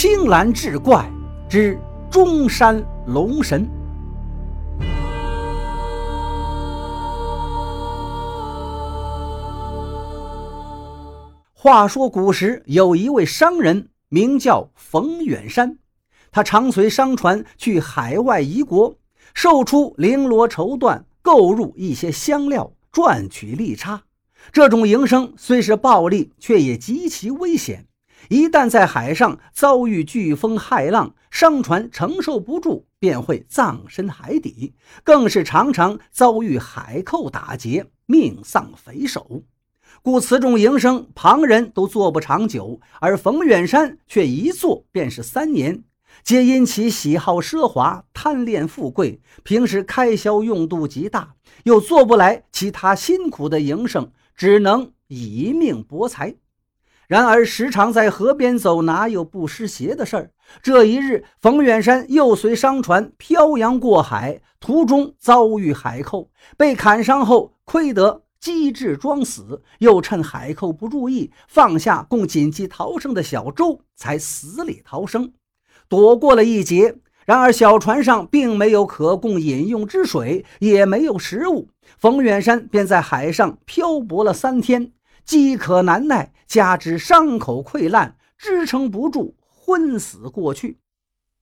青蓝志怪之中山龙神。话说古时有一位商人，名叫冯远山，他常随商船去海外夷国，售出绫罗绸缎，购入一些香料，赚取利差。这种营生虽是暴利，却也极其危险。一旦在海上遭遇飓风骇浪，商船承受不住，便会葬身海底，更是常常遭遇海寇打劫，命丧匪手。故此种营生，旁人都做不长久，而冯远山却一做便是三年。皆因其喜好奢华，贪恋富贵，平时开销用度极大，又做不来其他辛苦的营生，只能以命博财。然而时常在河边走，哪有不湿鞋的事儿？这一日，冯远山又随商船漂洋过海，途中遭遇海寇，被砍伤后，亏得机智装死，又趁海寇不注意，放下供紧急逃生的小舟，才死里逃生，躲过了一劫。然而小船上并没有可供饮用之水，也没有食物，冯远山便在海上漂泊了三天。饥渴难耐，加之伤口溃烂，支撑不住，昏死过去。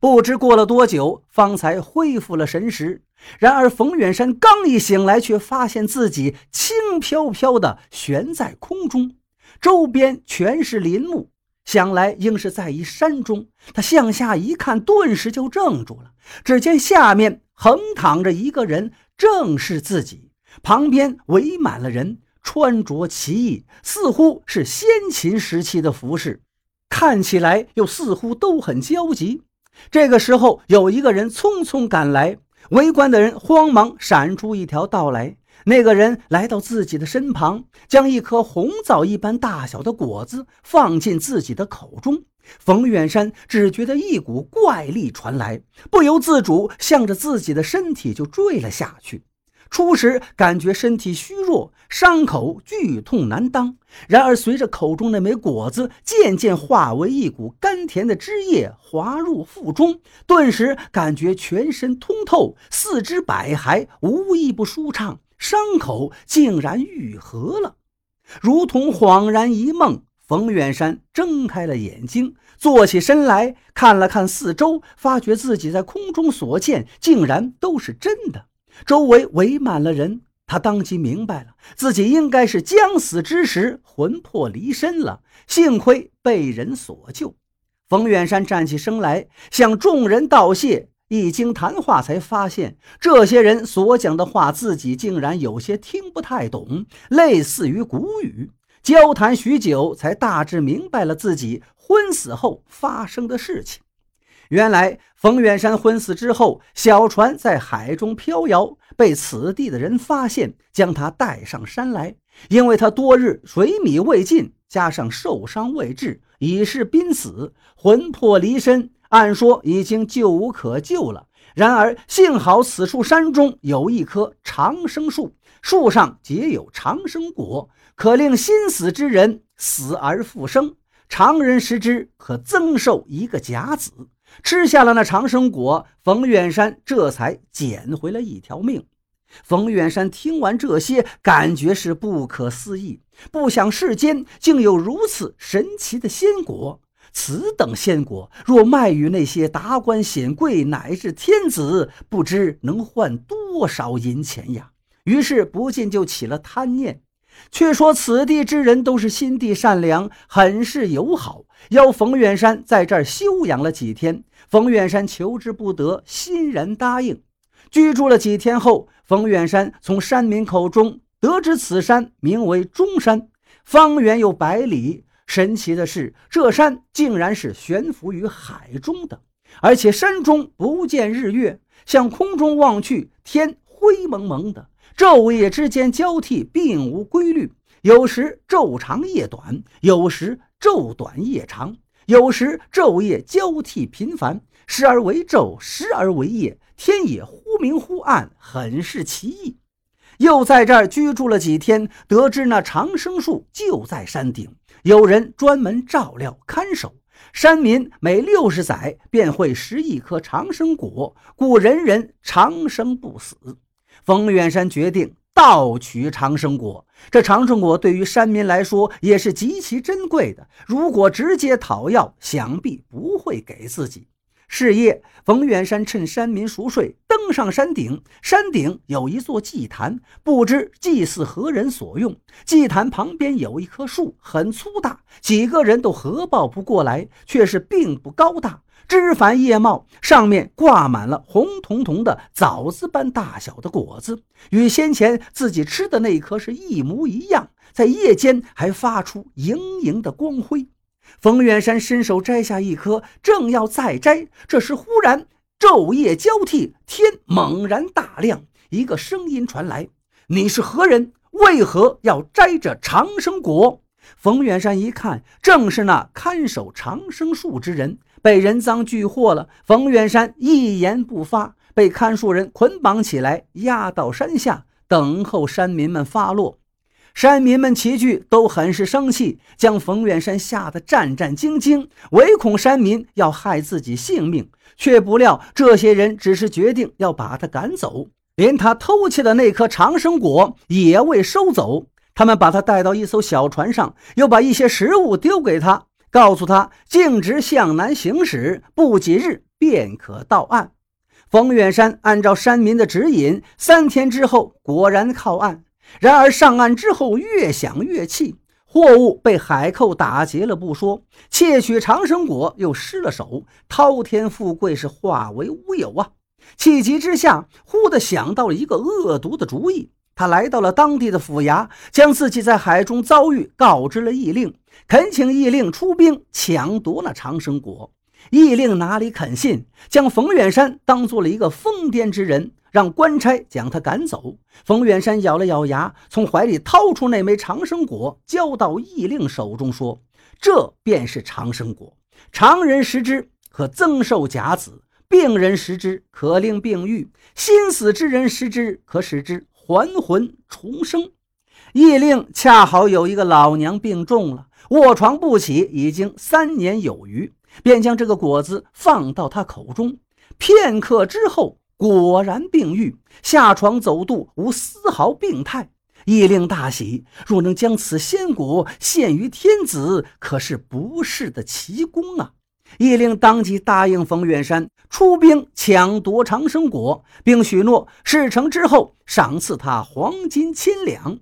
不知过了多久，方才恢复了神识。然而冯远山刚一醒来，却发现自己轻飘飘地悬在空中，周边全是林木，想来应是在一山中。他向下一看，顿时就怔住了。只见下面横躺着一个人，正是自己，旁边围满了人。穿着奇异，似乎是先秦时期的服饰，看起来又似乎都很焦急。这个时候，有一个人匆匆赶来，围观的人慌忙闪出一条道来。那个人来到自己的身旁，将一颗红枣一般大小的果子放进自己的口中。冯远山只觉得一股怪力传来，不由自主向着自己的身体就坠了下去。初时感觉身体虚弱，伤口剧痛难当。然而随着口中那枚果子渐渐化为一股甘甜的汁液滑入腹中，顿时感觉全身通透，四肢百骸无一不舒畅，伤口竟然愈合了，如同恍然一梦。冯远山睁开了眼睛，坐起身来看了看四周，发觉自己在空中所见竟然都是真的。周围围满了人，他当即明白了，自己应该是将死之时魂魄离身了。幸亏被人所救。冯远山站起身来，向众人道谢。一经谈话，才发现这些人所讲的话，自己竟然有些听不太懂，类似于古语。交谈许久，才大致明白了自己昏死后发生的事情。原来冯远山昏死之后，小船在海中飘摇，被此地的人发现，将他带上山来。因为他多日水米未进，加上受伤未治，已是濒死，魂魄离身，按说已经救无可救了。然而幸好此处山中有一棵长生树，树上结有长生果，可令心死之人死而复生。常人食之，可增寿一个甲子。吃下了那长生果，冯远山这才捡回了一条命。冯远山听完这些，感觉是不可思议，不想世间竟有如此神奇的仙果。此等仙果，若卖与那些达官显贵乃至天子，不知能换多少银钱呀！于是不禁就起了贪念。却说此地之人都是心地善良，很是友好，邀冯远山在这儿休养了几天。冯远山求之不得，欣然答应。居住了几天后，冯远山从山民口中得知此山名为中山，方圆有百里。神奇的是，这山竟然是悬浮于海中的，而且山中不见日月，向空中望去，天灰蒙蒙的。昼夜之间交替，并无规律。有时昼长夜短，有时昼短夜长，有时昼夜交替频繁，时而为昼，时而为夜，天也忽明忽暗，很是奇异。又在这儿居住了几天，得知那长生树就在山顶，有人专门照料看守，山民每六十载便会食一颗长生果，故人人长生不死。冯远山决定盗取长生果。这长生果对于山民来说也是极其珍贵的，如果直接讨要，想必不会给自己。是夜，冯远山趁山民熟睡，登上山顶。山顶有一座祭坛，不知祭祀何人所用。祭坛旁边有一棵树，很粗大，几个人都合抱不过来，却是并不高大，枝繁叶茂，上面挂满了红彤彤的枣子般大小的果子，与先前自己吃的那颗是一模一样，在夜间还发出莹莹的光辉。冯远山伸手摘下一颗，正要再摘，这时忽然昼夜交替，天猛然大亮，一个声音传来：“你是何人？为何要摘这长生果？”冯远山一看，正是那看守长生树之人，被人赃俱获了。冯远山一言不发，被看树人捆绑起来，押到山下，等候山民们发落。山民们齐聚，都很是生气，将冯远山吓得战战兢兢，唯恐山民要害自己性命，却不料这些人只是决定要把他赶走，连他偷窃的那颗长生果也未收走。他们把他带到一艘小船上，又把一些食物丢给他，告诉他径直向南行驶，不几日便可到岸。冯远山按照山民的指引，三天之后果然靠岸。然而上岸之后，越想越气，货物被海寇打劫了不说，窃取长生果又失了手，滔天富贵是化为乌有啊！气急之下，忽地想到了一个恶毒的主意。他来到了当地的府衙，将自己在海中遭遇告知了义令，恳请义令出兵抢夺那长生果。义令哪里肯信，将冯远山当做了一个疯癫之人。让官差将他赶走。冯远山咬了咬牙，从怀里掏出那枚长生果，交到义令手中，说：“这便是长生果，常人食之可增寿甲子，病人食之可令病愈，心死之人食之可使之还魂重生。”义令恰好有一个老娘病重了，卧床不起，已经三年有余，便将这个果子放到他口中。片刻之后。果然病愈，下床走渡无丝毫病态。义令大喜，若能将此仙果献于天子，可是不世的奇功啊！义令当即答应冯远山出兵抢夺长生果，并许诺事成之后赏赐他黄金千两。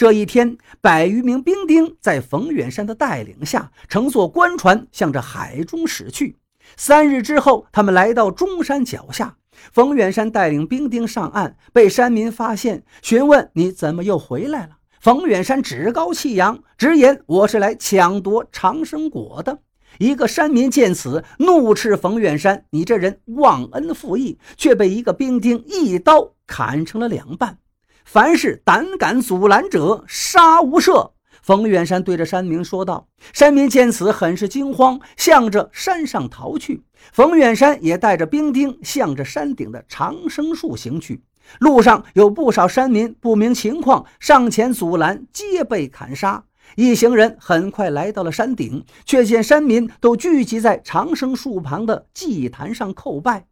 这一天，百余名兵丁在冯远山的带领下，乘坐官船向着海中驶去。三日之后，他们来到中山脚下。冯远山带领兵丁上岸，被山民发现，询问你怎么又回来了。冯远山趾高气扬，直言我是来抢夺长生果的。一个山民见此，怒斥冯远山：“你这人忘恩负义！”却被一个兵丁一刀砍成了两半。凡是胆敢阻拦者，杀无赦。冯远山对着山民说道：“山民见此，很是惊慌，向着山上逃去。冯远山也带着兵丁向着山顶的长生树行去。路上有不少山民不明情况，上前阻拦，皆被砍杀。一行人很快来到了山顶，却见山民都聚集在长生树旁的祭坛上叩拜。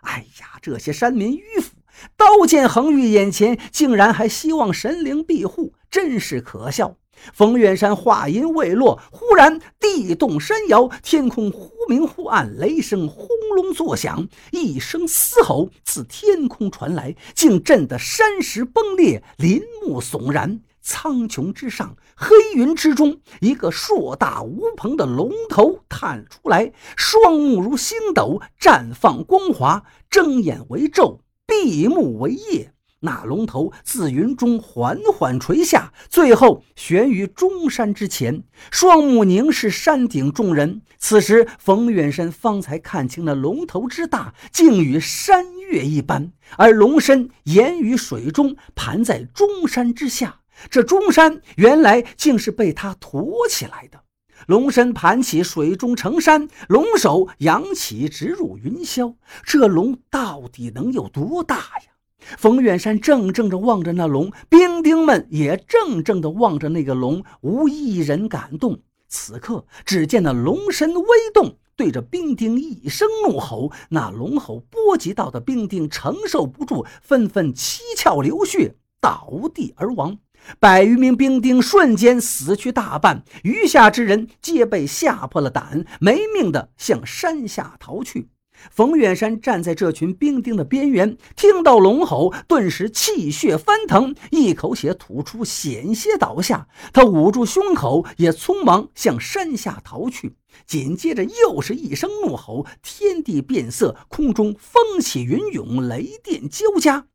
哎呀，这些山民迂腐，刀剑横于眼前，竟然还希望神灵庇护，真是可笑。”冯远山话音未落，忽然地动山摇，天空忽明忽暗，雷声轰隆作响，一声嘶吼自天空传来，竟震得山石崩裂，林木悚然。苍穹之上，黑云之中，一个硕大无朋的龙头探出来，双目如星斗，绽放光华，睁眼为昼，闭目为夜。那龙头自云中缓缓垂下，最后悬于中山之前，双目凝视山顶众人。此时，冯远山方才看清了龙头之大，竟与山岳一般，而龙身岩于水中，盘在中山之下。这中山原来竟是被他驮起来的。龙身盘起，水中成山；龙首扬起，直入云霄。这龙到底能有多大呀？冯远山怔怔地望着那龙，兵丁们也怔怔地望着那个龙，无一人敢动。此刻，只见那龙身微动，对着兵丁一声怒吼。那龙吼波及到的兵丁承受不住，纷纷七窍流血，倒地而亡。百余名兵丁瞬间死去大半，余下之人皆被吓破了胆，没命的向山下逃去。冯远山站在这群兵丁的边缘，听到龙吼，顿时气血翻腾，一口血吐出，险些倒下。他捂住胸口，也匆忙向山下逃去。紧接着又是一声怒吼，天地变色，空中风起云涌，雷电交加。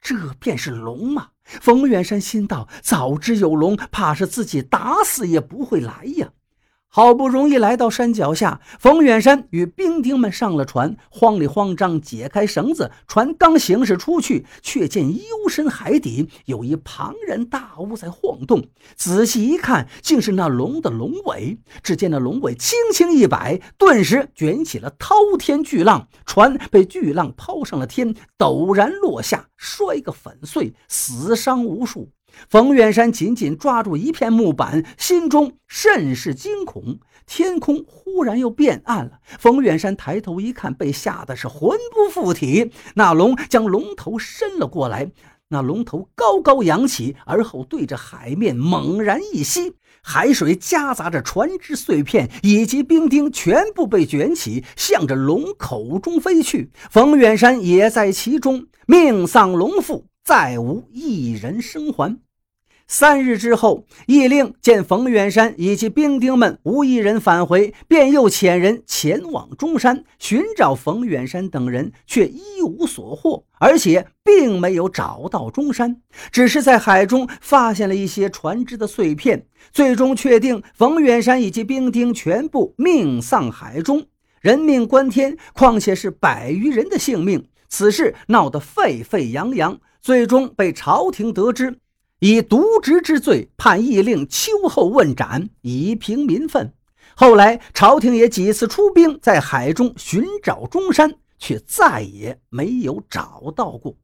这便是龙吗？冯远山心道：早知有龙，怕是自己打死也不会来呀。好不容易来到山脚下，冯远山与兵丁们上了船，慌里慌张解开绳子。船刚行驶出去，却见幽深海底有一庞然大物在晃动。仔细一看，竟是那龙的龙尾。只见那龙尾轻轻一摆，顿时卷起了滔天巨浪，船被巨浪抛上了天，陡然落下，摔个粉碎，死伤无数。冯远山紧紧抓住一片木板，心中甚是惊恐。天空忽然又变暗了。冯远山抬头一看，被吓得是魂不附体。那龙将龙头伸了过来，那龙头高高扬起，而后对着海面猛然一吸，海水夹杂着船只碎片以及冰丁，全部被卷起，向着龙口中飞去。冯远山也在其中，命丧龙腹，再无一人生还。三日之后，义令见冯远山以及兵丁们无一人返回，便又遣人前往中山寻找冯远山等人，却一无所获，而且并没有找到中山，只是在海中发现了一些船只的碎片。最终确定，冯远山以及兵丁全部命丧海中，人命关天，况且是百余人的性命。此事闹得沸沸扬扬，最终被朝廷得知。以渎职之罪判议令秋后问斩，以平民愤。后来朝廷也几次出兵在海中寻找中山，却再也没有找到过。